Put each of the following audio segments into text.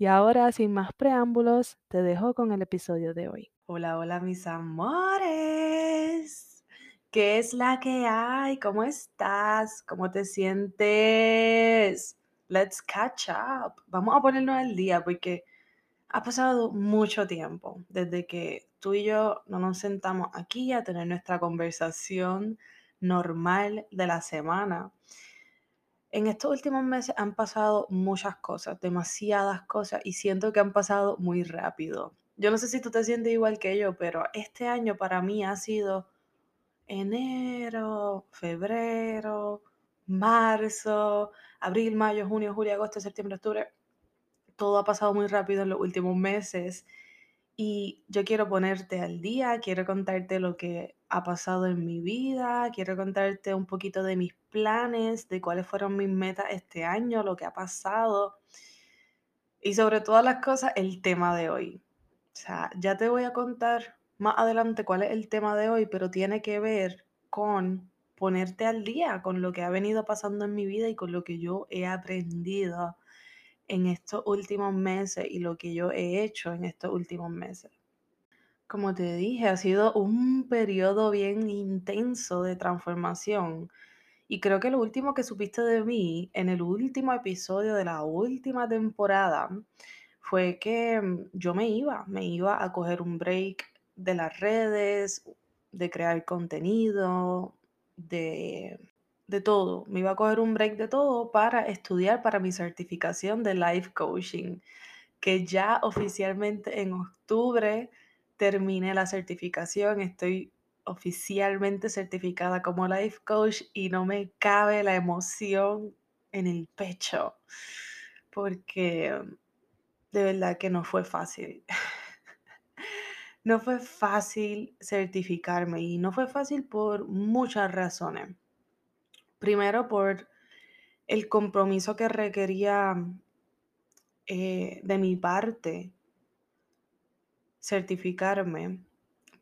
Y ahora, sin más preámbulos, te dejo con el episodio de hoy. Hola, hola mis amores. ¿Qué es la que hay? ¿Cómo estás? ¿Cómo te sientes? Let's catch up. Vamos a ponernos al día porque ha pasado mucho tiempo desde que tú y yo no nos sentamos aquí a tener nuestra conversación normal de la semana. En estos últimos meses han pasado muchas cosas, demasiadas cosas, y siento que han pasado muy rápido. Yo no sé si tú te sientes igual que yo, pero este año para mí ha sido enero, febrero, marzo, abril, mayo, junio, julio, agosto, septiembre, octubre. Todo ha pasado muy rápido en los últimos meses y yo quiero ponerte al día, quiero contarte lo que ha pasado en mi vida, quiero contarte un poquito de mis planes, de cuáles fueron mis metas este año, lo que ha pasado y sobre todas las cosas el tema de hoy. O sea, ya te voy a contar más adelante cuál es el tema de hoy, pero tiene que ver con ponerte al día con lo que ha venido pasando en mi vida y con lo que yo he aprendido en estos últimos meses y lo que yo he hecho en estos últimos meses. Como te dije, ha sido un periodo bien intenso de transformación. Y creo que lo último que supiste de mí en el último episodio de la última temporada fue que mm, yo me iba, me iba a coger un break de las redes, de crear contenido, de, de todo. Me iba a coger un break de todo para estudiar para mi certificación de life coaching, que ya oficialmente en octubre terminé la certificación, estoy oficialmente certificada como life coach y no me cabe la emoción en el pecho, porque de verdad que no fue fácil. no fue fácil certificarme y no fue fácil por muchas razones. Primero por el compromiso que requería eh, de mi parte certificarme,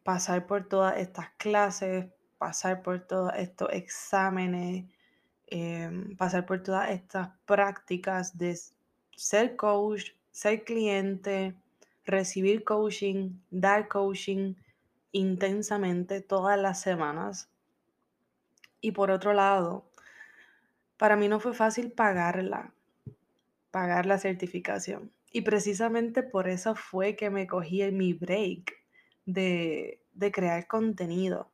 pasar por todas estas clases, pasar por todos estos exámenes, em, pasar por todas estas prácticas de ser coach, ser cliente, recibir coaching, dar coaching intensamente todas las semanas. Y por otro lado, para mí no fue fácil pagarla, pagar la certificación. Y precisamente por eso fue que me cogí en mi break de, de crear contenido.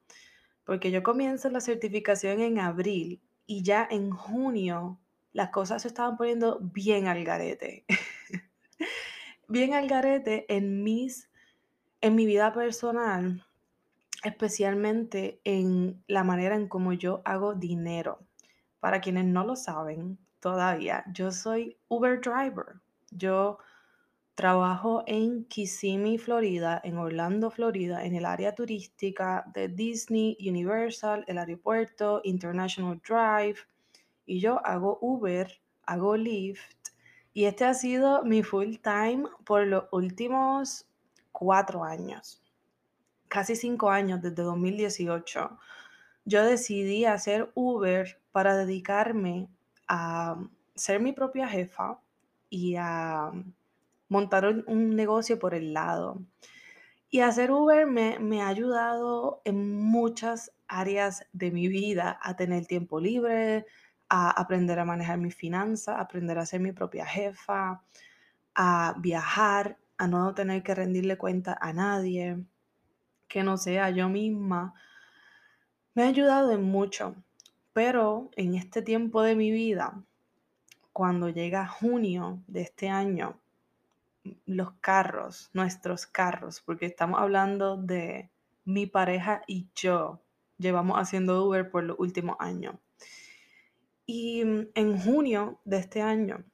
Porque yo comienzo la certificación en abril y ya en junio las cosas se estaban poniendo bien al garete. bien al garete en mis en mi vida personal especialmente en la manera en cómo yo hago dinero. Para quienes no lo saben todavía, yo soy Uber driver. Yo trabajo en Kissimmee, Florida, en Orlando, Florida, en el área turística de Disney, Universal, el aeropuerto, International Drive. Y yo hago Uber, hago Lyft. Y este ha sido mi full time por los últimos cuatro años casi cinco años, desde 2018, yo decidí hacer Uber para dedicarme a ser mi propia jefa y a montar un, negocio por el lado. Y hacer Uber me, ha ayudado en muchas áreas de mi vida a tener tiempo libre, a aprender a manejar mis finanzas, aprender a ser mi propia jefa, a viajar, a no tener que rendirle cuenta a nadie que no sea yo misma, me ha ayudado en mucho. Pero en este tiempo de mi vida, cuando llega junio de este año, los carros, nuestros carros, porque estamos hablando de mi pareja y yo, llevamos haciendo Uber por los últimos años. Y en junio de este año,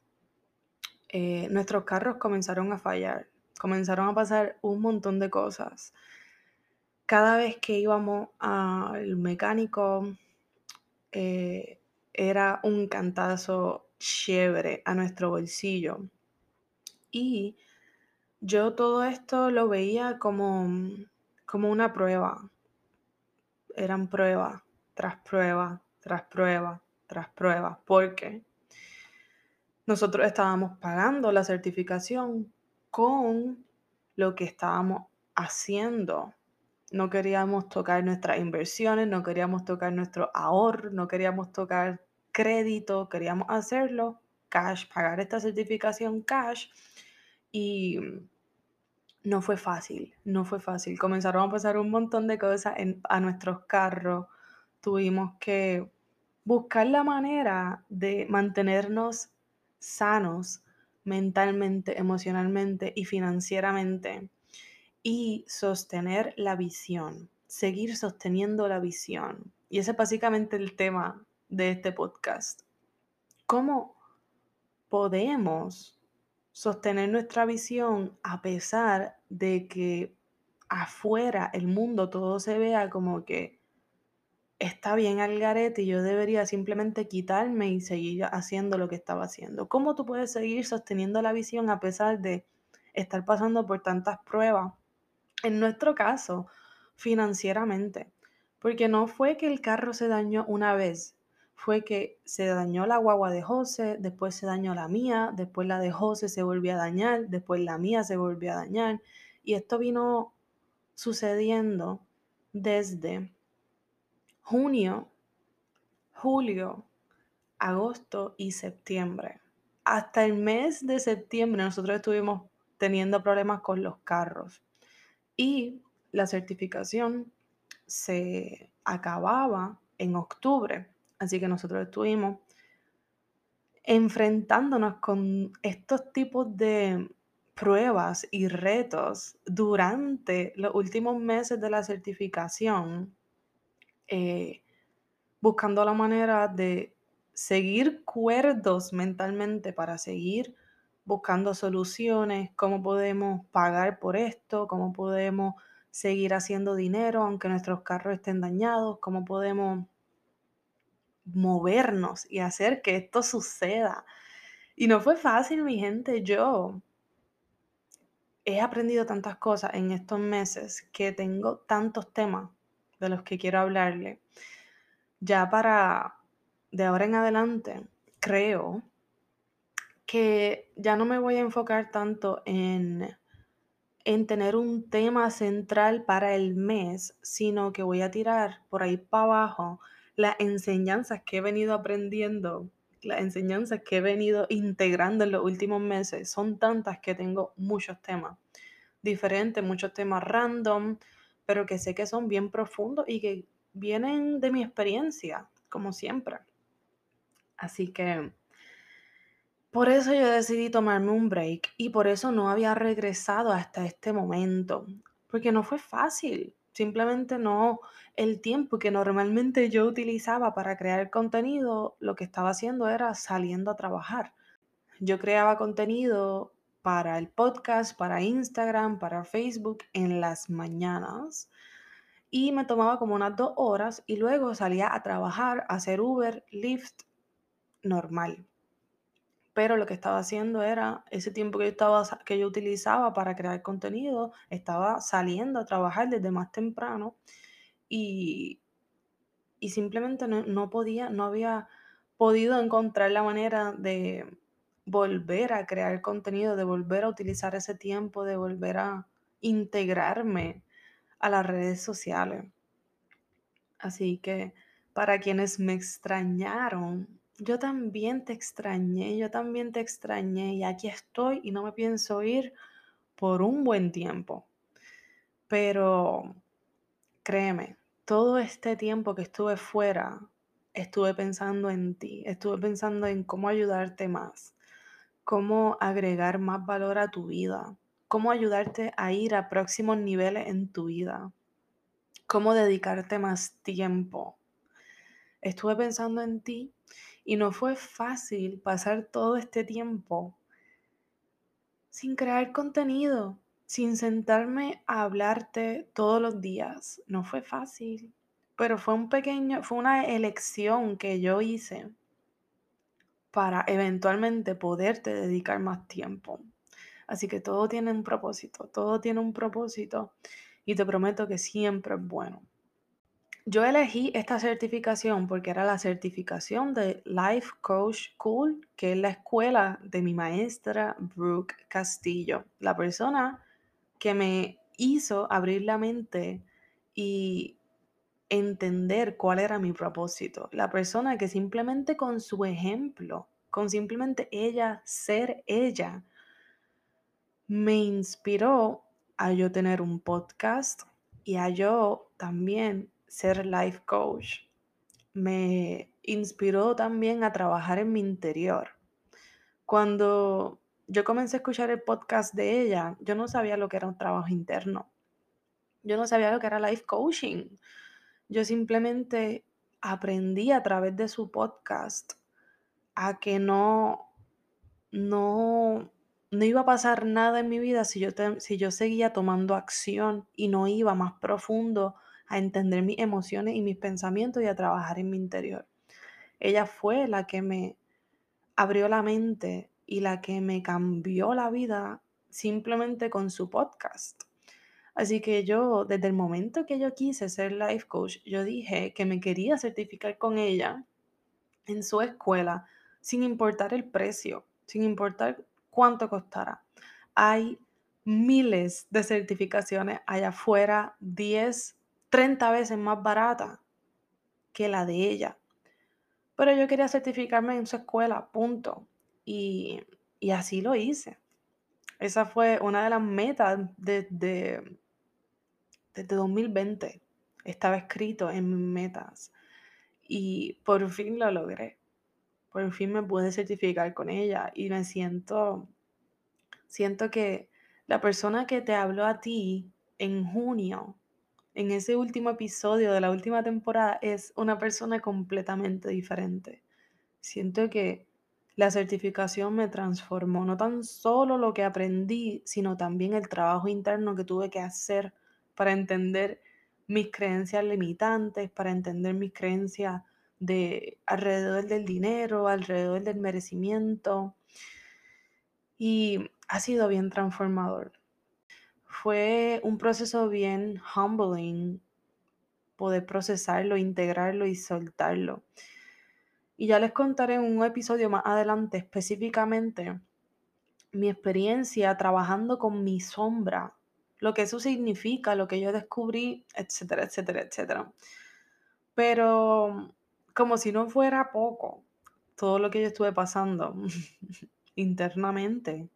eh, nuestros carros comenzaron a fallar, comenzaron a pasar un montón de cosas cada vez que íbamos al mecánico, eh, era un cantazo chévere a nuestro bolsillo. Y yo todo esto lo veía como, como una prueba. Eran prueba tras prueba, tras prueba, tras prueba, porque nosotros estábamos pagando la certificación con lo que estábamos haciendo no queríamos tocar nuestras inversiones, no queríamos tocar nuestro ahorro, no queríamos tocar crédito, queríamos hacerlo cash, pagar esta certificación cash. Y no fue fácil, no fue fácil. Comenzaron a pasar un montón de cosas a nuestros carros, tuvimos que buscar la manera de mantenernos sanos mentalmente, emocionalmente y financieramente y sostener la visión, seguir sosteniendo la visión. Y ese es básicamente el tema de este podcast. ¿Cómo podemos sostener nuestra visión a pesar de que afuera el mundo todo se vea como que está bien al garete y yo debería simplemente quitarme y seguir haciendo lo que estaba haciendo? ¿Cómo tú puedes seguir sosteniendo la visión a pesar de estar pasando por tantas pruebas en nuestro caso, financieramente, porque no fue que el carro se dañó una vez, fue que se dañó la guagua de José, después se dañó la mía, después la de José se volvió a dañar, después la mía se volvió a dañar. Y esto vino sucediendo desde junio, julio, agosto y septiembre. Hasta el mes de septiembre nosotros estuvimos teniendo problemas con los carros y la certificación se acababa en octubre, así que nosotros estuvimos enfrentándonos con estos tipos de pruebas y retos durante los últimos meses de la certificación, eh, buscando la manera de seguir cuerdos mentalmente para seguir buscando soluciones, cómo podemos pagar por esto, cómo podemos seguir haciendo dinero aunque nuestros carros estén dañados, cómo podemos movernos y hacer que esto suceda. Y no fue fácil, mi gente. Yo he aprendido tantas cosas en estos meses que tengo tantos temas de los que quiero hablarle. Ya para de ahora en adelante, creo que ya no me voy a enfocar tanto en, en tener un tema central para el mes, sino que voy a tirar por ahí para abajo las enseñanzas que he venido aprendiendo, las enseñanzas que he venido integrando en los últimos meses. Son tantas que tengo muchos temas diferentes, muchos temas random, pero que sé que son bien profundos y que vienen de mi experiencia, como siempre. Así que por eso yo decidí tomarme un break y por eso no había regresado hasta este momento, porque no fue fácil. Simplemente no, el tiempo que normalmente yo utilizaba para crear contenido, lo que estaba haciendo era saliendo a trabajar. Yo creaba contenido para el podcast, para Instagram, para Facebook en las mañanas y me tomaba como unas dos horas y luego salía a trabajar, a hacer Uber, Lyft, normal. Pero lo que estaba haciendo era, ese tiempo que yo, estaba, que yo utilizaba para crear contenido, estaba saliendo a trabajar desde más temprano y, y simplemente no, no podía, no había podido encontrar la manera de volver a crear contenido, de volver a utilizar ese tiempo, de volver a integrarme a las redes sociales. Así que para quienes me extrañaron, yo también te extrañé, yo también te extrañé y aquí estoy y no me pienso ir por un buen tiempo. Pero créeme, todo este tiempo que estuve fuera, estuve pensando en ti, estuve pensando en cómo ayudarte más, cómo agregar más valor a tu vida, cómo ayudarte a ir a próximos niveles en tu vida, cómo dedicarte más tiempo. Estuve pensando en ti y no fue fácil pasar todo este tiempo sin crear contenido, sin sentarme a hablarte todos los días. No fue fácil, pero fue un pequeño, fue una elección que yo hice para eventualmente poderte dedicar más tiempo. Así que todo tiene un propósito, todo tiene un propósito y te prometo que siempre es bueno. Yo elegí esta certificación porque era la certificación de Life Coach Cool, que es la escuela de mi maestra Brooke Castillo, la persona que me hizo abrir la mente y entender cuál era mi propósito. La persona que simplemente con su ejemplo, con simplemente ella ser ella, me inspiró a yo tener un podcast y a yo también ser life coach. Me inspiró también a trabajar en mi interior. Cuando yo comencé a escuchar el podcast de ella, yo no sabía lo que era un trabajo interno. Yo no sabía lo que era life coaching. Yo simplemente aprendí a través de su podcast a que no, no, no iba a pasar nada en mi vida si yo, si yo seguía tomando acción y no iba más profundo a entender mis emociones y mis pensamientos y a trabajar en mi interior. Ella fue la que me abrió la mente y la que me cambió la vida simplemente con su podcast. Así que yo, desde el momento que yo quise ser life coach, yo dije que me quería certificar con ella en su escuela, sin importar el precio, sin importar cuánto costara. Hay miles de certificaciones allá afuera, 10 30 veces más barata que la de ella. Pero yo quería certificarme en su escuela, punto. Y, así lo hice. Esa fue una de las metas desde, desde 2020. Estaba escrito en mis metas. Y por fin lo logré. Por fin me pude certificar con ella. Y me siento, siento que la persona que te habló a ti en junio en ese último episodio de la última temporada es una persona completamente diferente. Siento que la certificación me transformó, no tan solo lo que aprendí, sino también el trabajo interno que tuve que hacer para entender mis creencias limitantes, para entender mis creencias de alrededor del dinero, alrededor del merecimiento. Y ha sido bien transformador fue un proceso bien humbling poder procesarlo, integrarlo y soltarlo. Y ya les contaré en un episodio más adelante específicamente mi experiencia trabajando con mi sombra, lo que eso significa, lo que yo descubrí, etcétera, etcétera, etcétera. Pero como si no fuera poco todo lo que yo estuve pasando internamente,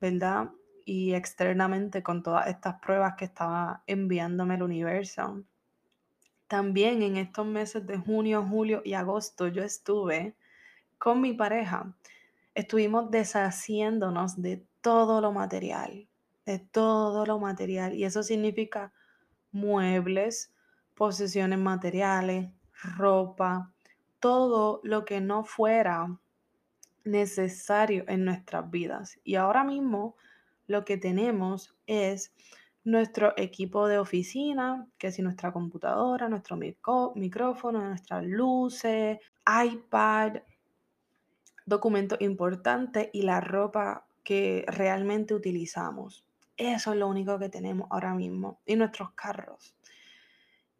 ¿verdad? Y externamente con todas estas pruebas que estaba enviándome el universo. También en estos meses de junio, julio y agosto yo estuve con mi pareja. Estuvimos deshaciéndonos de todo lo material, de todo lo material. Y eso significa muebles, posesiones materiales, ropa, todo lo que no fuera necesario en nuestras vidas. Y ahora mismo lo que tenemos es nuestro equipo de oficina, que es nuestra computadora, nuestro micrófono, nuestras luces, iPad, documentos importantes y la ropa que realmente utilizamos. Eso es lo único que tenemos ahora mismo. Y nuestros carros.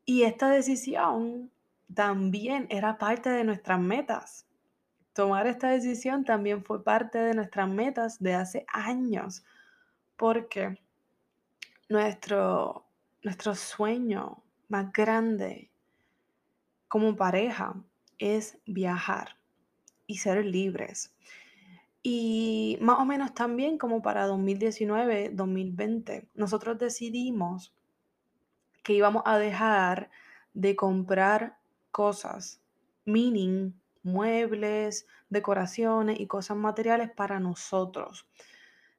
Y esta decisión también era parte de nuestras metas. Tomar esta decisión también fue parte de nuestras metas de hace años. Porque nuestro, nuestro sueño más grande como pareja es viajar y ser libres. Y más o menos también como para 2019, 2020, nosotros decidimos que íbamos a dejar de comprar cosas, meaning muebles, decoraciones y cosas materiales para nosotros.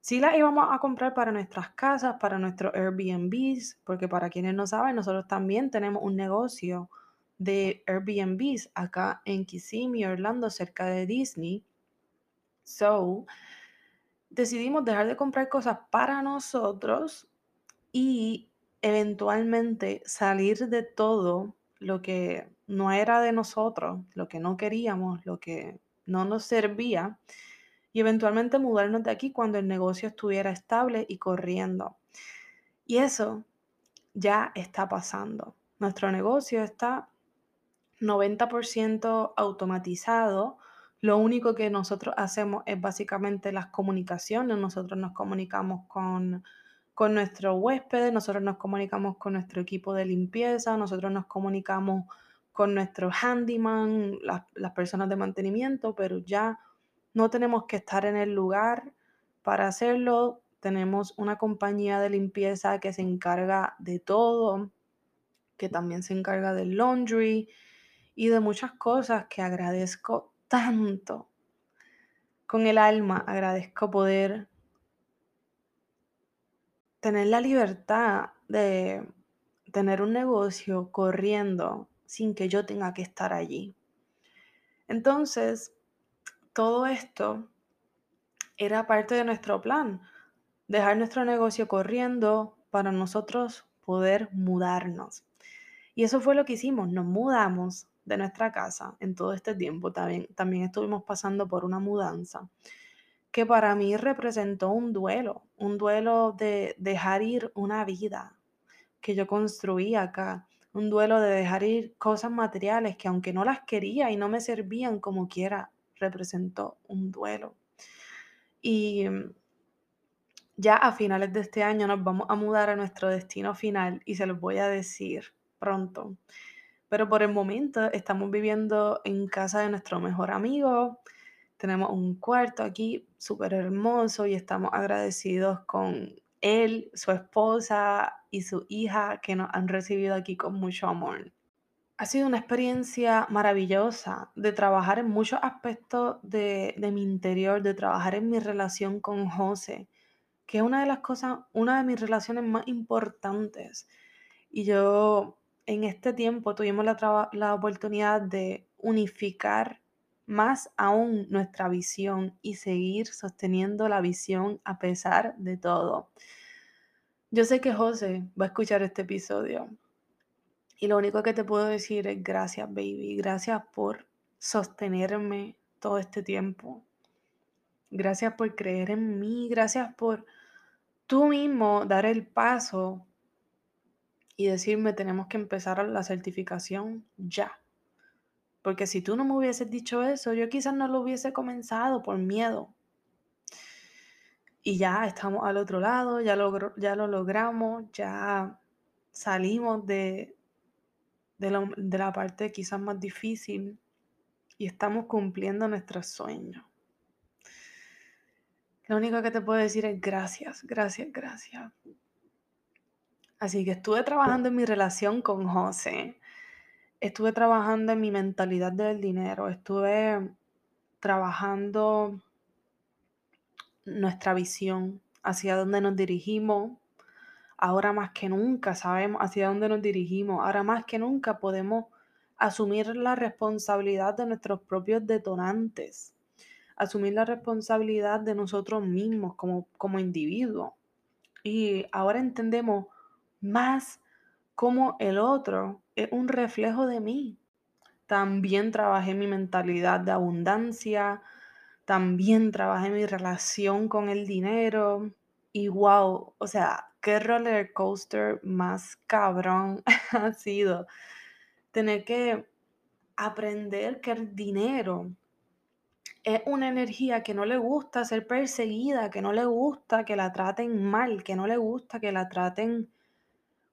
Sí las íbamos a comprar para nuestras casas, para nuestros Airbnbs, porque para quienes no saben, nosotros también tenemos un negocio de Airbnbs acá en Kissimmee, Orlando, cerca de Disney. So, decidimos dejar de comprar cosas para nosotros y eventualmente salir de todo lo que no era de nosotros, lo que no queríamos, lo que no nos servía y eventualmente mudarnos de aquí cuando el negocio estuviera estable y corriendo. Y eso ya está pasando. Nuestro negocio está 90% automatizado. Lo único que nosotros hacemos es básicamente las comunicaciones. Nosotros nos comunicamos con, con nuestros huéspedes, nosotros nos comunicamos con nuestro equipo de limpieza, nosotros nos comunicamos con nuestro handyman, las, las personas de mantenimiento, pero ya no tenemos que estar en el lugar para hacerlo. Tenemos una compañía de limpieza que se encarga de todo, que también se encarga del laundry y de muchas cosas que agradezco tanto. Con el alma agradezco poder tener la libertad de tener un negocio corriendo sin que yo tenga que estar allí. Entonces, todo esto era parte de nuestro plan, dejar nuestro negocio corriendo para nosotros poder mudarnos. Y eso fue lo que hicimos, nos mudamos de nuestra casa en todo este tiempo. También, también estuvimos pasando por una mudanza que para mí representó un duelo, un duelo de dejar ir una vida que yo construí acá, un duelo de dejar ir cosas materiales que aunque no las quería y no me servían como quiera, representó un duelo. Y mm, ya a finales de este año nos vamos a mudar a nuestro destino final y se los voy a decir pronto. Pero por el momento estamos viviendo en casa de nuestro mejor amigo. Tenemos un cuarto aquí súper hermoso y estamos agradecidos con él, su esposa y su hija que nos han recibido aquí con mucho amor. Ha sido una experiencia maravillosa de trabajar en muchos aspectos de, de mi interior, de trabajar en mi relación con José, que es una de las cosas, una de mis relaciones más importantes. Y yo en este tiempo tuvimos la, la oportunidad de unificar más aún nuestra visión y seguir sosteniendo la visión a pesar de todo. Yo sé que José va a escuchar este episodio y lo único que te puedo decir es gracias, baby. Gracias por sostenerme todo este tiempo. Gracias por creer en mí. Gracias por tú mismo dar el paso y decirme tenemos que empezar la certificación ya. Porque si tú no me hubieses dicho eso, yo quizás no lo hubiese comenzado por miedo. Y ya estamos al otro lado, ya lo, ya lo logramos, ya salimos de, de, de la parte quizás más difícil y estamos cumpliendo nuestros sueños. Lo único que te puedo decir es gracias, gracias, gracias. Así que estuve trabajando en mi relación con José, estuve trabajando en mi mentalidad del dinero, estuve trabajando nuestra visión, hacia dónde nos dirigimos, Ahora más que nunca sabemos hacia dónde nos dirigimos. Ahora más que nunca podemos asumir la responsabilidad de nuestros propios detonantes. Asumir la responsabilidad de nosotros mismos como, como individuos. Y ahora entendemos más cómo el otro es un reflejo de mí. También trabajé mi mentalidad de abundancia, también trabajé mi relación con el dinero. Y wow, o sea, qué roller coaster más cabrón ha sido tener que aprender que el dinero es una energía que no le gusta ser perseguida, que no le gusta que la traten mal, que no le gusta que la traten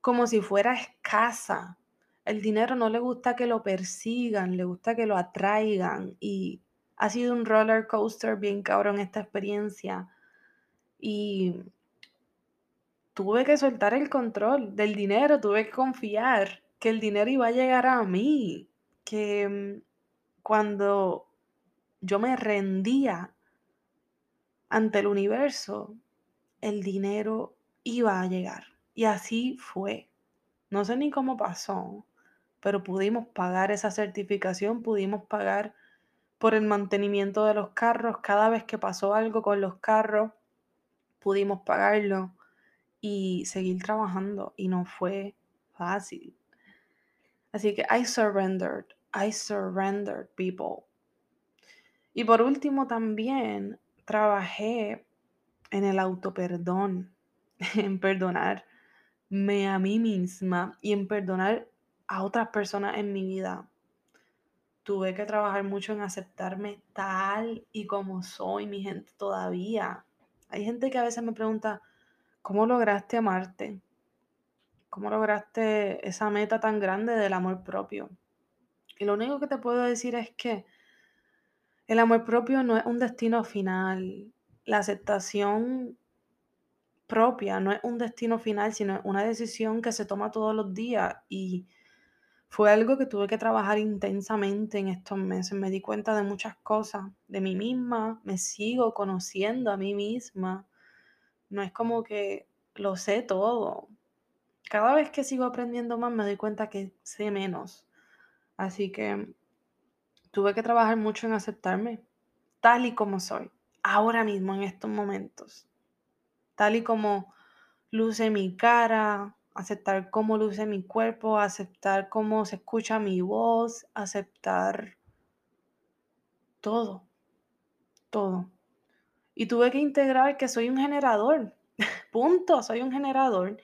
como si fuera escasa. El dinero no le gusta que lo persigan, le gusta que lo atraigan y ha sido un roller coaster bien cabrón esta experiencia. Y tuve que soltar el control del dinero, tuve que confiar que el dinero iba a llegar a mí, que mm, cuando yo me rendía ante el universo, el dinero iba a llegar. Y así fue. No sé ni cómo pasó, pero pudimos pagar esa certificación, pudimos pagar por el mantenimiento de los carros. Cada vez que pasó algo con los carros, pudimos pagarlo y seguir trabajando. Y no fue fácil. Así que I surrendered. I surrendered, people. Y por último también trabajé en el autoperdón, en perdonarme a mí misma y en perdonar a otras personas en mi vida. Tuve que trabajar mucho en aceptarme tal y como soy, mi gente, todavía. Hay gente que a veces me pregunta, ¿cómo lograste amarte? ¿Cómo lograste esa meta tan grande del amor propio? Y lo único que te puedo decir es que el amor propio no es un destino final. La aceptación propia no es un destino final, sino una decisión que se toma todos los días. Y fue algo que tuve que trabajar intensamente en estos meses. Me di cuenta de muchas cosas, de mí misma, me sigo conociendo a mí misma. No es como que lo sé todo cada vez que sigo aprendiendo más me doy cuenta que sé menos. Así que tuve que trabajar mucho en aceptarme tal y como soy, ahora mismo, en estos momentos. Tal y como luce mi cara, aceptar cómo luce mi cuerpo, aceptar cómo se escucha mi voz, aceptar todo, todo. Y tuve que integrar que soy un generador. Punto, soy un generador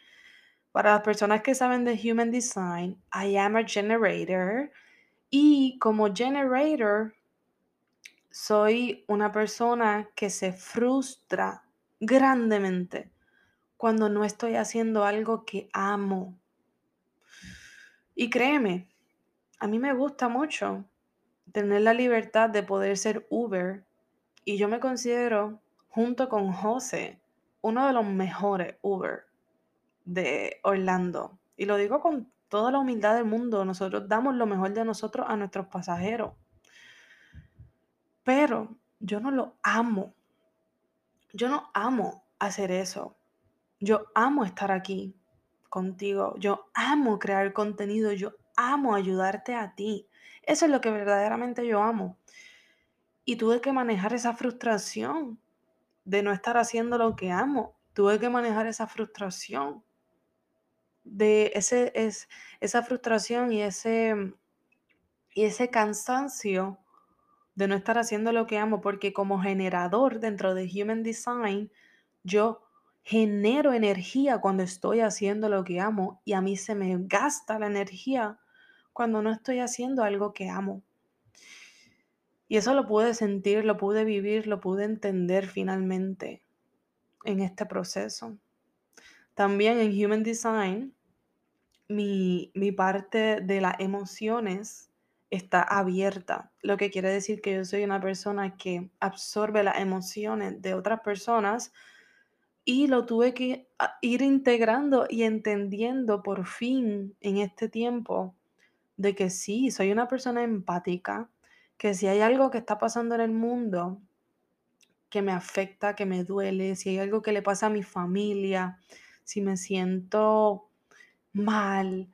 para las personas que saben de Human Design, I am a generator. Y como generator, soy una persona que se frustra grandemente cuando no estoy haciendo algo que amo. Y créeme, a mí me gusta mucho tener la libertad de poder ser Uber. Y yo me considero, junto con José, uno de los mejores Uber de Orlando. Y lo digo con toda la humildad del mundo, nosotros damos lo mejor de nosotros a nuestros pasajeros. Pero yo no lo amo. Yo no amo hacer eso. Yo amo estar aquí contigo. Yo amo crear contenido. Yo amo ayudarte a ti. Eso es lo que verdaderamente yo amo. Y tuve que manejar esa frustración de no estar haciendo lo que amo. Tuve que manejar esa frustración de ese, es, esa frustración y ese, y ese cansancio de no estar haciendo lo que amo, porque como generador dentro de Human Design, yo genero energía cuando estoy haciendo lo que amo y a mí se me gasta la energía cuando no estoy haciendo algo que amo. Y eso lo pude sentir, lo pude vivir, lo pude entender finalmente en este proceso. También en Human Design, mi, parte de las emociones está abierta, lo que quiere decir que yo soy una persona que absorbe las emociones de otras personas y lo tuve que ah, ir integrando y entendiendo por fin en este tiempo de que sí, soy una persona empática, que si hay algo que está pasando en el mundo que me afecta, que me duele, si hay algo que le pasa a mi familia, si me siento mal,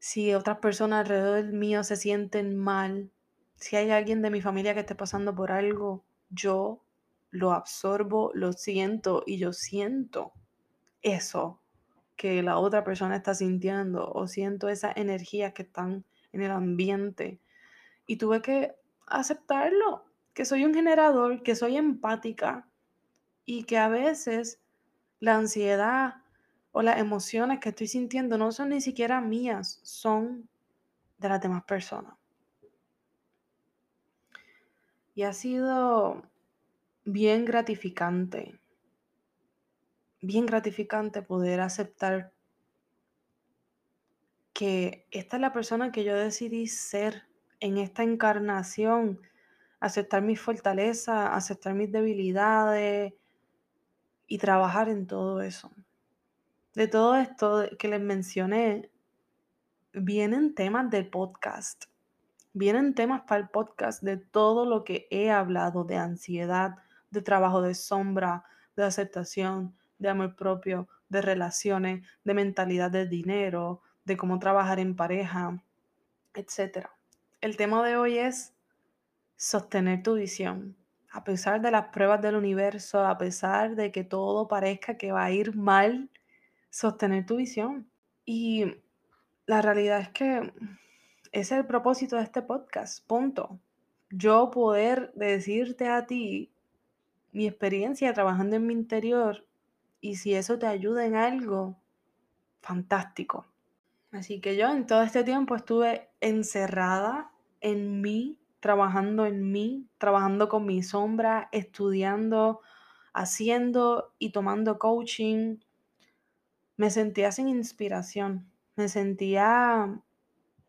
si otras personas alrededor mío se sienten mal, si hay alguien de mi familia que esté pasando por algo, yo lo absorbo, lo siento y yo siento eso que la otra persona está sintiendo o siento esas energías que están en el ambiente. Y tuve que aceptarlo, que soy un generador, que soy empática y que a veces la ansiedad o las emociones que estoy sintiendo no son ni siquiera mías, son de las demás personas. Y ha sido bien gratificante, bien gratificante poder aceptar que esta es la persona que yo decidí ser en esta encarnación, aceptar mis fortalezas, aceptar mis debilidades y trabajar en todo eso. De todo esto que les mencioné, vienen temas de podcast. Vienen temas para el podcast de todo lo que he hablado, de ansiedad, de trabajo de sombra, de aceptación, de amor propio, de relaciones, de mentalidad de dinero, de cómo trabajar en pareja, etc. El tema de hoy es sostener tu visión. A pesar de las pruebas del universo, a pesar de que todo parezca que va a ir mal, sostener tu visión. Y la realidad es que es el propósito de este podcast, punto. Yo poder decirte a ti mi experiencia trabajando en mi interior y si eso te ayuda en algo, fantástico. Así que yo en todo este tiempo estuve encerrada en mí, trabajando en mí, trabajando con mi sombra, estudiando, haciendo y tomando coaching. Me sentía sin inspiración, me sentía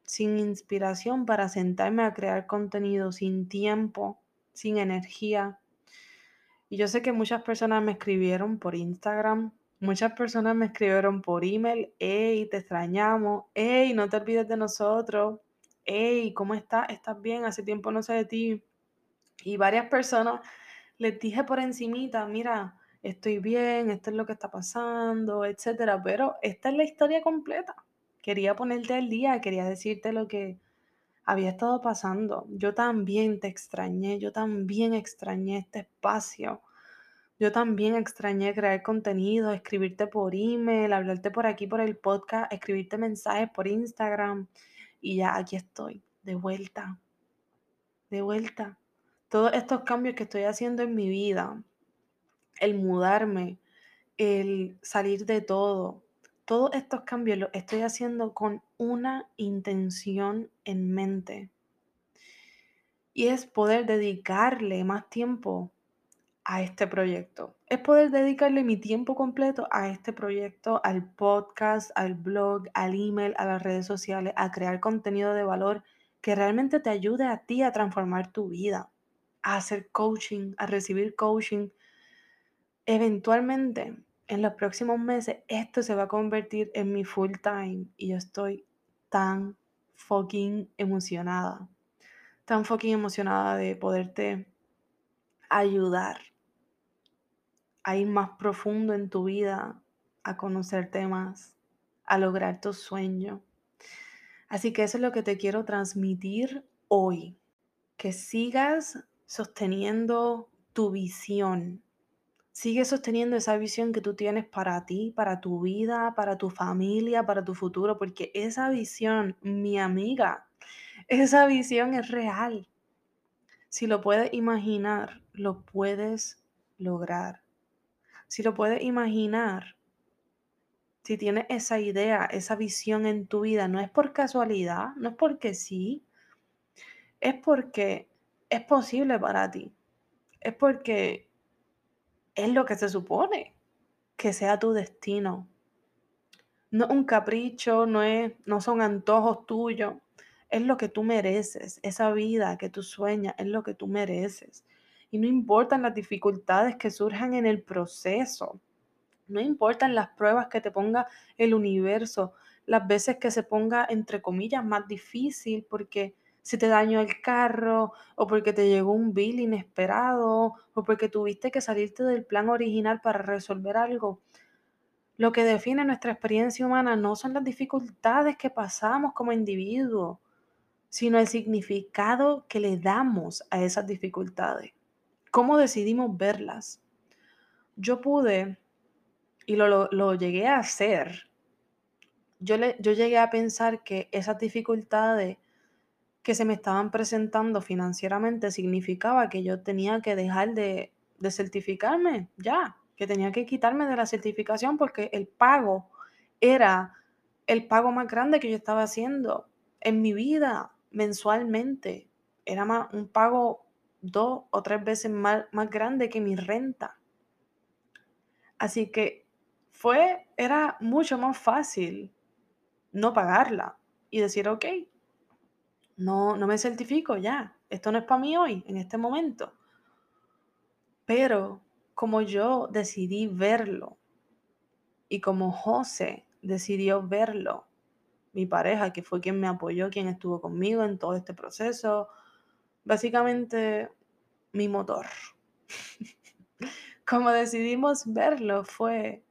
sin inspiración para sentarme a crear contenido, sin tiempo, sin energía. Y yo sé que muchas personas me escribieron por Instagram, muchas personas me escribieron por email, hey, te extrañamos, hey, no te olvides de nosotros, hey, ¿cómo estás? ¿Estás bien? Hace tiempo no sé de ti. Y varias personas les dije por encimita, mira, estoy bien, esto es lo que está pasando, etcétera, pero esta es la historia completa quería ponerte al día, quería decirte lo que había estado pasando. Yo también te extrañé, yo también extrañé este espacio. Yo también extrañé crear contenido, escribirte por email, hablarte por aquí por el podcast, escribirte mensajes por Instagram. Y ya aquí estoy, de vuelta, de vuelta. Todos estos cambios que estoy haciendo en mi vida, el mudarme, el salir de todo, todos estos cambios los estoy haciendo con una intención en mente. Y es poder dedicarle más tiempo a este proyecto. Es poder dedicarle mi tiempo completo a este proyecto, al podcast, al blog, al email, a las redes sociales, a crear contenido de valor que realmente te ayude a ti a transformar tu vida, a hacer coaching, a recibir coaching. Eventualmente en los próximos meses esto se va a convertir en mi full time y yo estoy tan fucking emocionada, tan fucking emocionada de poderte ayudar a ir más profundo en tu vida, a conocerte más, a lograr tu sueño. Así que eso es lo que te quiero transmitir hoy, que sigas sosteniendo tu visión, Sigue sosteniendo esa visión que tú tienes para ti, para tu vida, para tu familia, para tu futuro, porque esa visión, mi amiga, esa visión es real. Si lo puedes imaginar, lo puedes lograr. Si lo puedes imaginar, si tienes esa idea, esa visión en tu vida, no es por casualidad, no es porque sí, es porque es posible para ti. Es porque es lo que se supone que sea tu destino. No es un capricho, no, es, no son antojos tuyos, es lo que tú mereces, esa vida que tú sueñas, es lo que tú mereces. Y no importan las dificultades que surjan en el proceso, no importan las pruebas que te ponga el universo, las veces que se ponga, entre comillas, más difícil, porque si te dañó el carro o porque te llegó un bill inesperado o porque tuviste que salirte del plan original para resolver algo. Lo que define nuestra experiencia humana no son las dificultades que pasamos como individuos, sino el significado que le damos a esas dificultades. ¿Cómo decidimos verlas? Yo pude, y lo, llegué a hacer, yo, le, yo llegué a pensar que esas dificultades que se me estaban presentando financieramente significaba que yo tenía que dejar de, de certificarme ya, que tenía que quitarme de la certificación porque el pago era el pago más grande que yo estaba haciendo en mi vida mensualmente. Era más, un pago dos o tres veces más, más grande que mi renta. Así que fue, era mucho más fácil no pagarla y decir, ok, no, no me certifico ya, esto no es para mí hoy, en este momento. Pero como yo decidí verlo y como José decidió verlo, mi pareja, que fue quien me apoyó, quien estuvo conmigo en todo este proceso, básicamente mi motor. como decidimos verlo fue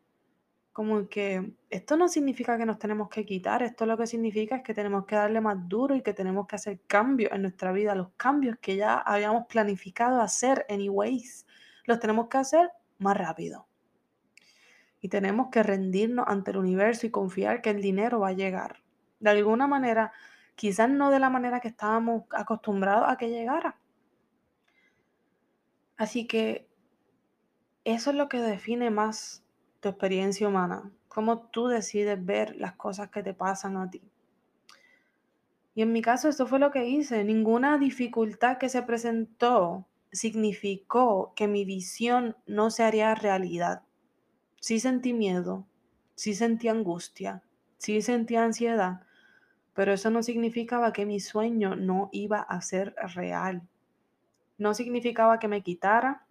como que esto no significa que nos tenemos que quitar, esto lo que significa es que tenemos que darle más duro y que tenemos que hacer cambios en nuestra vida, los cambios que ya habíamos planificado hacer anyways, los tenemos que hacer más rápido. Y tenemos que rendirnos ante el universo y confiar que el dinero va a llegar. De alguna manera, quizás no de la manera que estábamos acostumbrados a que llegara. Así que eso es lo que define más tu experiencia humana, cómo tú decides ver las cosas que te pasan a ti. Y en mi caso esto fue lo que hice. Ninguna dificultad que se presentó significó que mi visión no se haría realidad. Sí sentí miedo, sí sentí angustia, sí sentí ansiedad, pero eso no significaba que mi sueño no iba a ser real. No significaba que me quitara,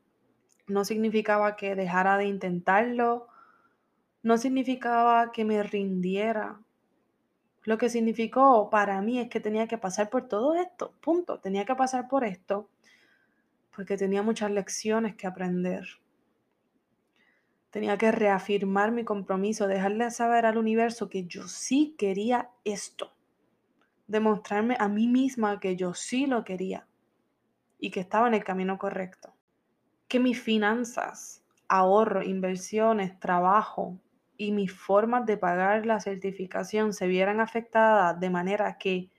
no significaba que dejara de intentarlo, no significaba que me rindiera. Lo que significó para mí es que tenía que pasar por todo esto, punto. Tenía que pasar por esto porque tenía muchas lecciones que aprender. Tenía que reafirmar mi compromiso, dejarle saber al universo que yo sí quería esto. Demostrarme a mí misma que yo sí lo quería y que estaba en el camino correcto. Que mis finanzas, ahorro, inversiones, trabajo y mis formas de pagar la certificación se vieran afectadas de manera que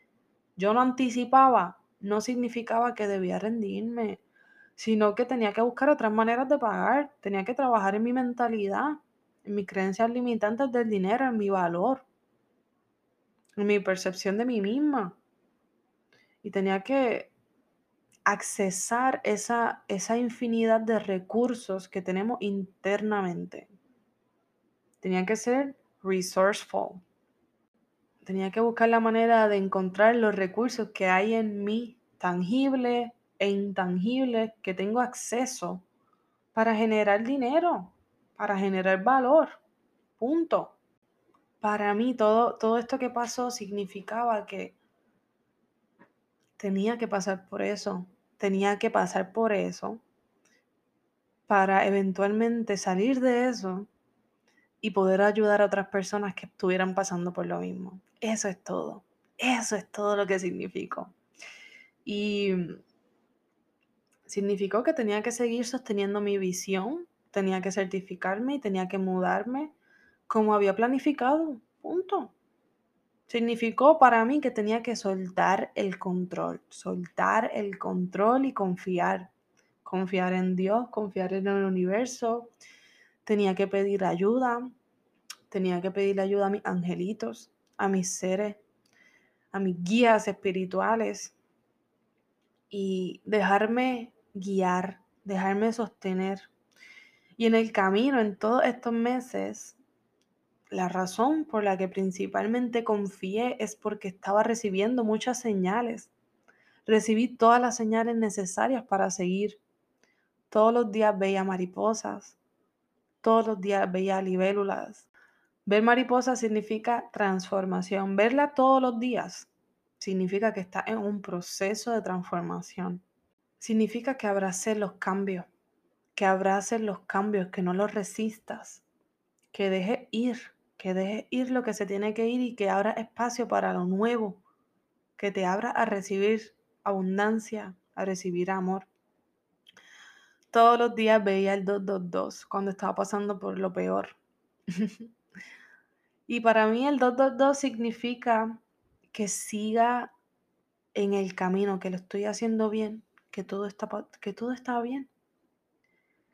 yo no anticipaba, no significaba que debía rendirme, sino que tenía que buscar otras maneras de pagar, tenía que trabajar en mi mentalidad, en mis creencias limitantes del dinero, en mi valor, mi percepción de mí misma. Y tenía que accesar esa, esa infinidad de recursos que tenemos internamente. Tenía que ser resourceful. Tenía que buscar la manera de encontrar los recursos que hay en mí, tangibles e intangibles, que tengo acceso para generar dinero, para generar valor. Punto. Para mí todo, todo esto que pasó significaba que tenía que pasar por eso, tenía que pasar por eso para eventualmente salir de eso y poder ayudar a otras personas que estuvieran pasando por lo mismo. Eso es todo. Eso es todo lo que significó. Y significó que tenía que seguir sosteniendo mi visión, tenía que certificarme y tenía que mudarme como había planificado. Punto significó para mí que tenía que soltar el control, soltar el control y confiar, confiar en Dios, confiar en el universo. Tenía que pedir ayuda, tenía que pedir ayuda a mis angelitos, a mis seres, a mis guías espirituales y dejarme guiar, dejarme sostener. Y en el camino, en todos estos meses, la razón por la que principalmente confié es porque estaba recibiendo muchas señales. Recibí todas las señales necesarias para seguir. Todos los días veía mariposas. Todos los días veía libélulas. Ver mariposas significa transformación. Verla todos los días significa que está en un proceso de transformación. Significa que abraces los cambios, que abraces los cambios, que no los resistas, que dejes ir, que dejes ir lo que se tiene que ir y que abra espacio para lo nuevo, que te abra a recibir abundancia, a recibir amor. Todos los días veía el 222 cuando estaba pasando por lo peor. y para mí el 222 significa que siga en el camino, que lo estoy haciendo bien, que todo está, que todo está bien,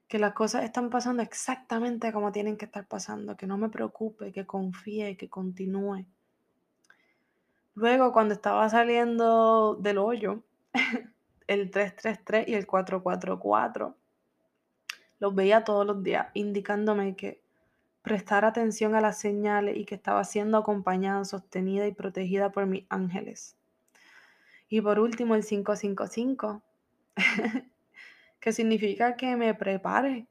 que las cosas están pasando exactamente como tienen que estar pasando, que no me preocupe, que confíe, que continúe. Luego, cuando estaba saliendo del hoyo, el 333 y el 444, los veía todos los días, indicándome que prestar atención a las señales y que estaba siendo acompañada, sostenida y protegida por mis ángeles. Y por último, el 555, que significa que me prepare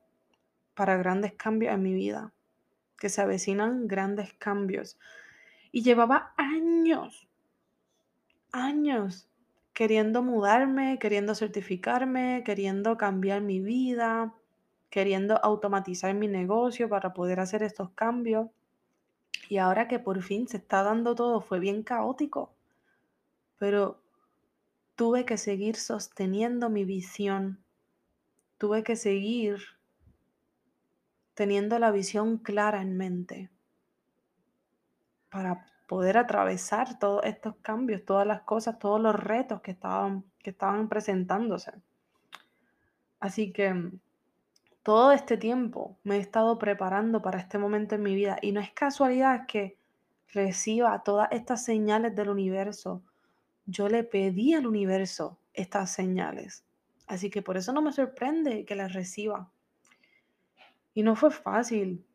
para grandes cambios en mi vida, que se avecinan grandes cambios. Y llevaba años, años queriendo mudarme, queriendo certificarme, queriendo cambiar mi vida, queriendo automatizar mi negocio para poder hacer estos cambios. Y ahora que por fin se está dando todo, fue bien caótico. Pero tuve que seguir sosteniendo mi visión. Tuve que seguir teniendo la visión clara en mente para poder atravesar todos estos cambios, todas las cosas, todos los retos que estaban, que estaban presentándose. Así que todo este tiempo me he estado preparando para este momento en mi vida y no es casualidad que reciba todas estas señales del universo. Yo le pedí al universo estas señales. Así que por eso no me sorprende que las reciba. Y no fue fácil.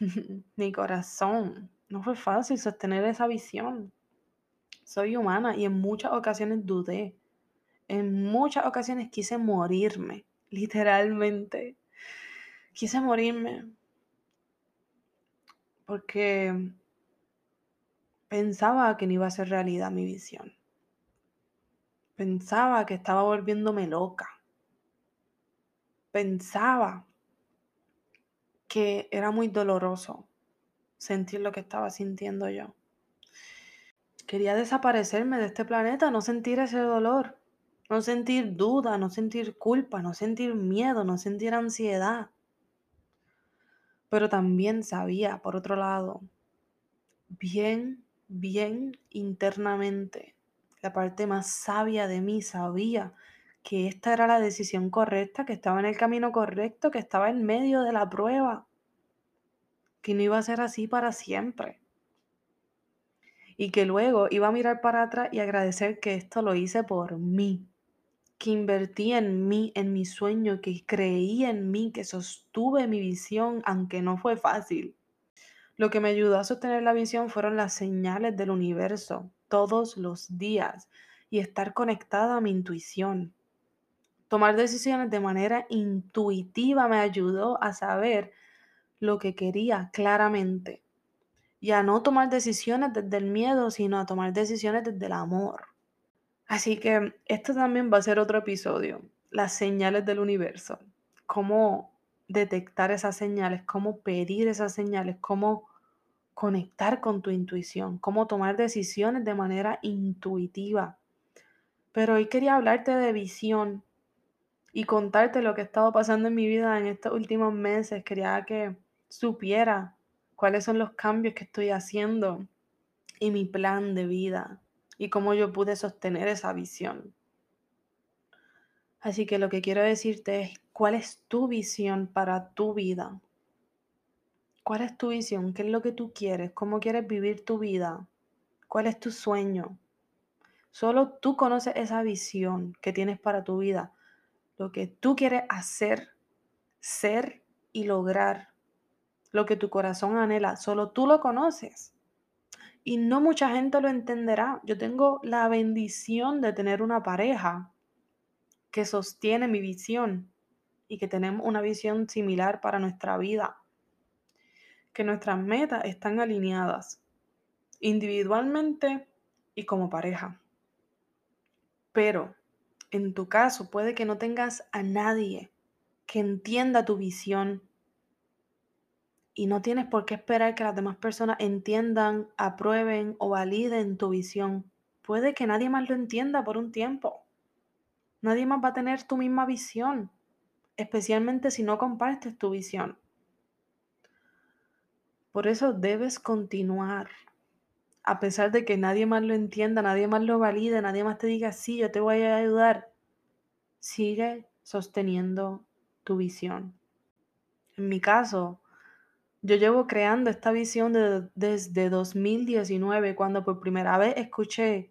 Mi corazón, no fue fácil sostener esa visión. Soy humana y en muchas ocasiones dudé. En muchas ocasiones quise morirme, literalmente quise morirme porque pensaba que no iba a ser realidad mi visión. Pensaba que estaba volviéndome loca. Pensaba que era muy doloroso sentir lo que estaba sintiendo yo. Quería desaparecerme de este planeta, no sentir ese dolor, no sentir duda, no sentir culpa, no sentir miedo, no sentir ansiedad. Pero también sabía, por otro lado, bien, bien internamente, la parte más sabia de mí sabía que esta era la decisión correcta, que estaba en el camino correcto, que estaba en medio de la prueba, que no iba a ser así para siempre. Y que luego iba a mirar para atrás y agradecer que esto lo hice por mí, que invertí en mí, en mi sueño, que creí en mí, que sostuve mi visión, aunque no fue fácil. Lo que me ayudó a sostener la visión fueron las señales del universo todos los días y estar conectada a mi intuición. Tomar decisiones de manera intuitiva me ayudó a saber lo que quería claramente y a no tomar decisiones desde el miedo, sino a tomar decisiones desde el amor. Así que esto también va a ser otro episodio, las señales del universo, cómo detectar esas señales, cómo pedir esas señales, cómo conectar con tu intuición, cómo tomar decisiones de manera intuitiva. Pero hoy quería hablarte de visión y contarte lo que ha estado pasando en mi vida en estos últimos meses. Quería que supiera cuáles son los cambios que estoy haciendo y mi plan de vida y cómo yo pude sostener esa visión. Así que lo que quiero decirte es, ¿cuál es tu visión para tu vida? ¿Cuál es tu visión? ¿Qué es lo que tú quieres? ¿Cómo quieres vivir tu vida? ¿Cuál es tu sueño? Solo tú conoces esa visión que tienes para tu vida, lo que tú quieres hacer, ser y lograr, lo que tu corazón anhela, solo tú lo conoces y no mucha gente lo entenderá. Yo tengo la bendición de tener una pareja que sostiene mi visión y que tenemos una visión similar para nuestra vida. Que nuestras metas están alineadas individualmente y como pareja. Pero en tu caso puede que no tengas a nadie que entienda tu visión y no tienes por qué esperar que las demás personas entiendan, aprueben o validen tu visión. Puede que nadie más lo entienda por un tiempo. Nadie más va a tener tu misma visión, especialmente si no compartes tu visión. Por eso debes continuar, a pesar de que nadie más lo entienda, nadie más lo valide, nadie más te diga, sí, yo te voy a ayudar. Sigue sosteniendo tu visión. En mi caso, yo llevo creando esta visión desde 2019, cuando por primera vez escuché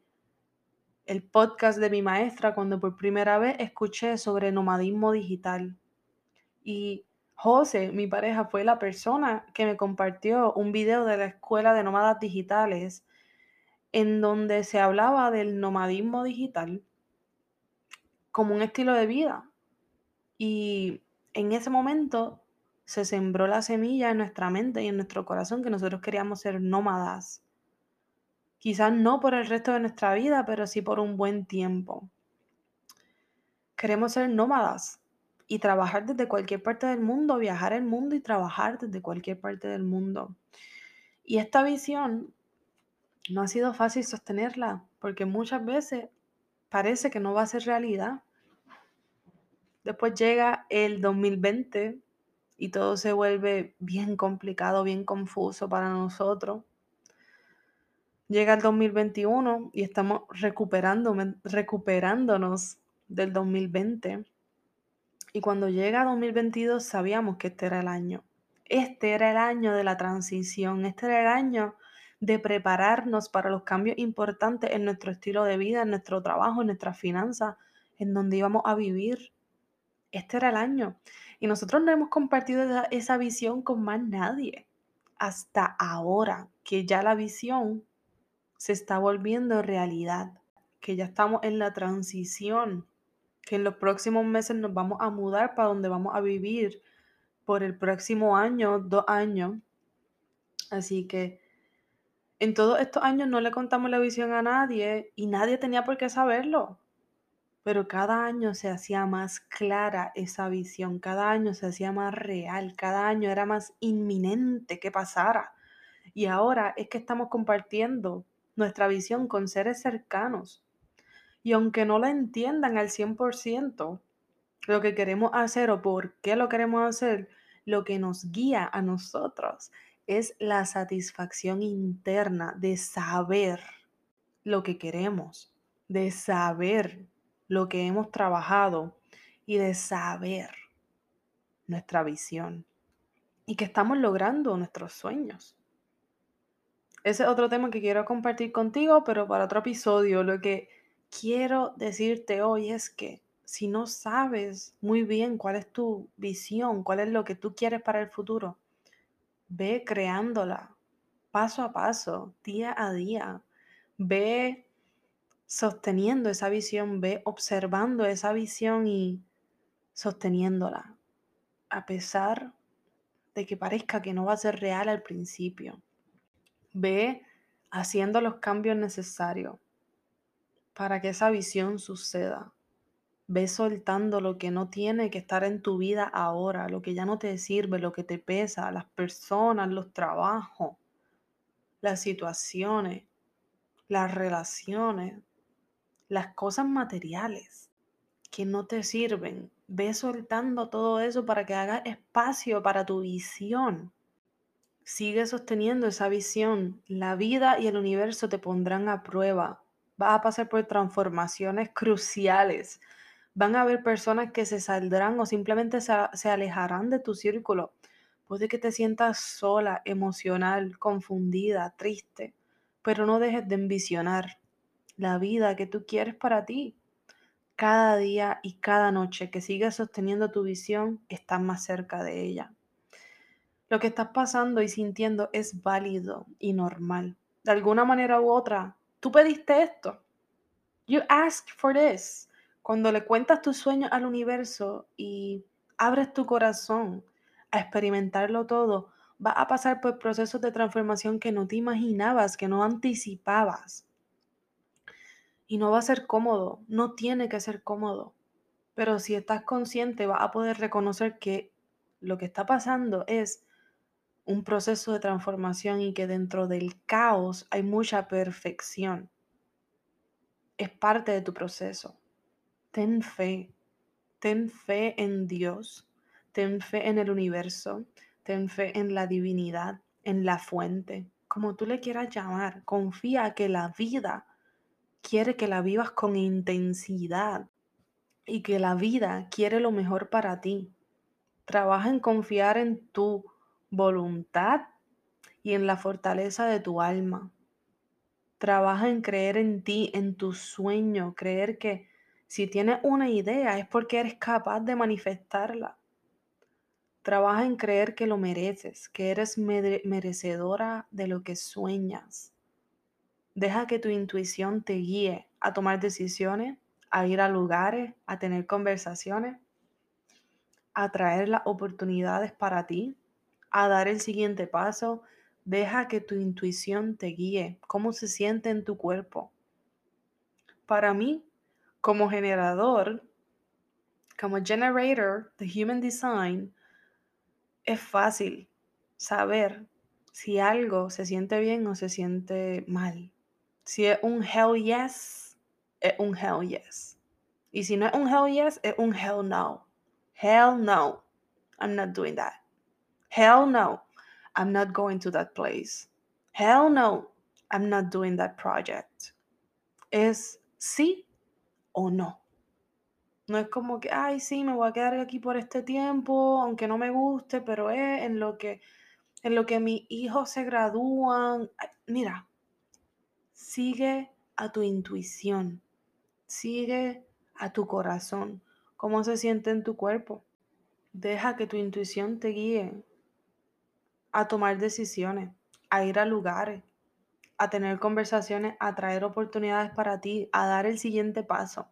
el podcast de mi maestra, cuando por primera vez escuché sobre nomadismo digital. Y José, mi pareja, fue la persona que me compartió un video de la escuela de nómadas digitales en donde se hablaba del nomadismo digital como un estilo de vida. Y en ese momento se sembró la semilla en nuestra mente y en nuestro corazón que nosotros queríamos ser nómadas. Quizás no por el resto de nuestra vida, pero sí por un buen tiempo. Queremos ser nómadas y trabajar desde cualquier parte del mundo, viajar el mundo y trabajar desde cualquier parte del mundo. Y esta visión no ha sido fácil sostenerla porque muchas veces parece que no va a ser realidad. Después llega el 2020 y todo se vuelve bien complicado, bien confuso para nosotros. Llega el 2021 y estamos recuperándonos del 2020. Y cuando llega 2022 sabíamos que este era el año. Este era el año de la transición, este era el año de prepararnos para los cambios importantes en nuestro estilo de vida, en nuestro trabajo, en nuestras finanzas, en donde íbamos a vivir. Este era el año. Y nosotros no hemos compartido esa, visión con más nadie. Hasta ahora que ya la visión se está volviendo realidad, que ya estamos en la transición, que en los próximos meses nos vamos a mudar para donde vamos a vivir por el próximo año, dos años. Así que en todos estos años no le contamos la visión a nadie y nadie tenía por qué saberlo pero cada año se hacía más clara esa visión, cada año se hacía más real, cada año era más inminente que pasara. Y ahora es que estamos compartiendo nuestra visión con seres cercanos. Y aunque no la entiendan al 100%, lo que queremos hacer o por qué lo queremos hacer, lo que nos guía a nosotros es la satisfacción interna de saber lo que queremos, de saber lo que hemos trabajado y de saber nuestra visión y que estamos logrando nuestros sueños. Ese es otro tema que quiero compartir contigo, pero para otro episodio. Lo que quiero decirte hoy es que si no sabes muy bien cuál es tu visión, cuál es lo que tú quieres para el futuro, ve creándola paso a paso, día a día. Ve sosteniendo esa visión, ve observando esa visión y sosteniéndola, a pesar de que parezca que no va a ser real al principio. Ve haciendo los cambios necesarios para que esa visión suceda. Ve soltando lo que no tiene que estar en tu vida ahora, lo que ya no te sirve, lo que te pesa, las personas, los trabajos, las situaciones, las relaciones, las cosas materiales que no te sirven. Ve soltando todo eso para que hagas espacio para tu visión. Sigue sosteniendo esa visión. La vida y el universo te pondrán a prueba. Vas a pasar por transformaciones cruciales. Van a haber personas que se saldrán o simplemente se, se alejarán de tu círculo. Puede que te sientas sola, emocional, confundida, triste, pero no dejes de envisionar la vida que tú quieres para ti. Cada día y cada noche que sigas sosteniendo tu visión, estás más cerca de ella. Lo que estás pasando y sintiendo es válido y normal. De alguna manera u otra, tú pediste esto. You asked for this. Cuando le cuentas tus sueños al universo y abres tu corazón a experimentarlo todo, vas a pasar por procesos de transformación que no te imaginabas, que no anticipabas. Y no va a ser cómodo, no tiene que ser cómodo. Pero si estás consciente, vas a poder reconocer que lo que está pasando es un proceso de transformación y que dentro del caos hay mucha perfección. Es parte de tu proceso. Ten fe, ten fe en Dios, ten fe en el universo, ten fe en la divinidad, en la fuente, como tú le quieras llamar. Confía que la vida quiere que la vivas con intensidad y que la vida quiere lo mejor para ti. Trabaja en confiar en tu voluntad y en la fortaleza de tu alma. Trabaja en creer en ti, en tu sueño, creer que si tienes una idea es porque eres capaz de manifestarla. Trabaja en creer que lo mereces, que eres merecedora de lo que sueñas. Deja que tu intuición te guíe a tomar decisiones, a ir a lugares, a tener conversaciones, a traer las oportunidades para ti, a dar el siguiente paso, deja que tu intuición te guíe, cómo se siente en tu cuerpo. Para mí, como generador, como generator de Human Design, es fácil saber si algo se siente bien o se siente mal. Si es un hell yes, es un hell yes. Y si no es un hell yes, es un hell no. Hell no. I'm not doing that. Hell no, I'm not going to that place. Hell no, I'm not doing that project. Es sí o no. No es como que, ay, sí, me voy a quedar aquí por este tiempo, aunque no me guste, pero es en lo que, en lo que mis hijos se gradúan. Mira, sigue a tu intuición, sigue a tu corazón, cómo se siente en tu cuerpo. Deja que tu intuición te guíe a tomar decisiones, a ir a lugares, a tener conversaciones, a traer oportunidades para ti, a dar el siguiente paso.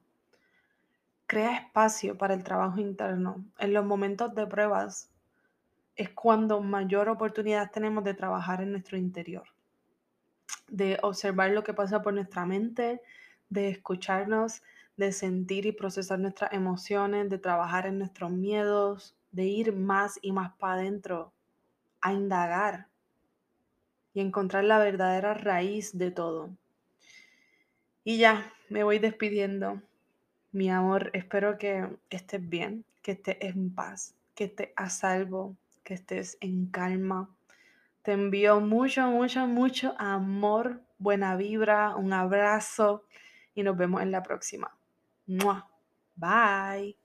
Crea espacio para el trabajo interno. En los momentos de pruebas es cuando mayor oportunidad tenemos de trabajar en nuestro interior, de observar lo que pasa por nuestra mente, de escucharnos, de sentir y procesar nuestras emociones, de trabajar en nuestros miedos, de ir más y más para adentro a indagar y encontrar la verdadera raíz de todo. Y ya, me voy despidiendo. Mi amor, espero que estés bien, que estés en paz, que estés a salvo, que estés en calma. Te envío mucho, mucho, mucho amor, buena vibra, un abrazo y nos vemos en la próxima. Bye.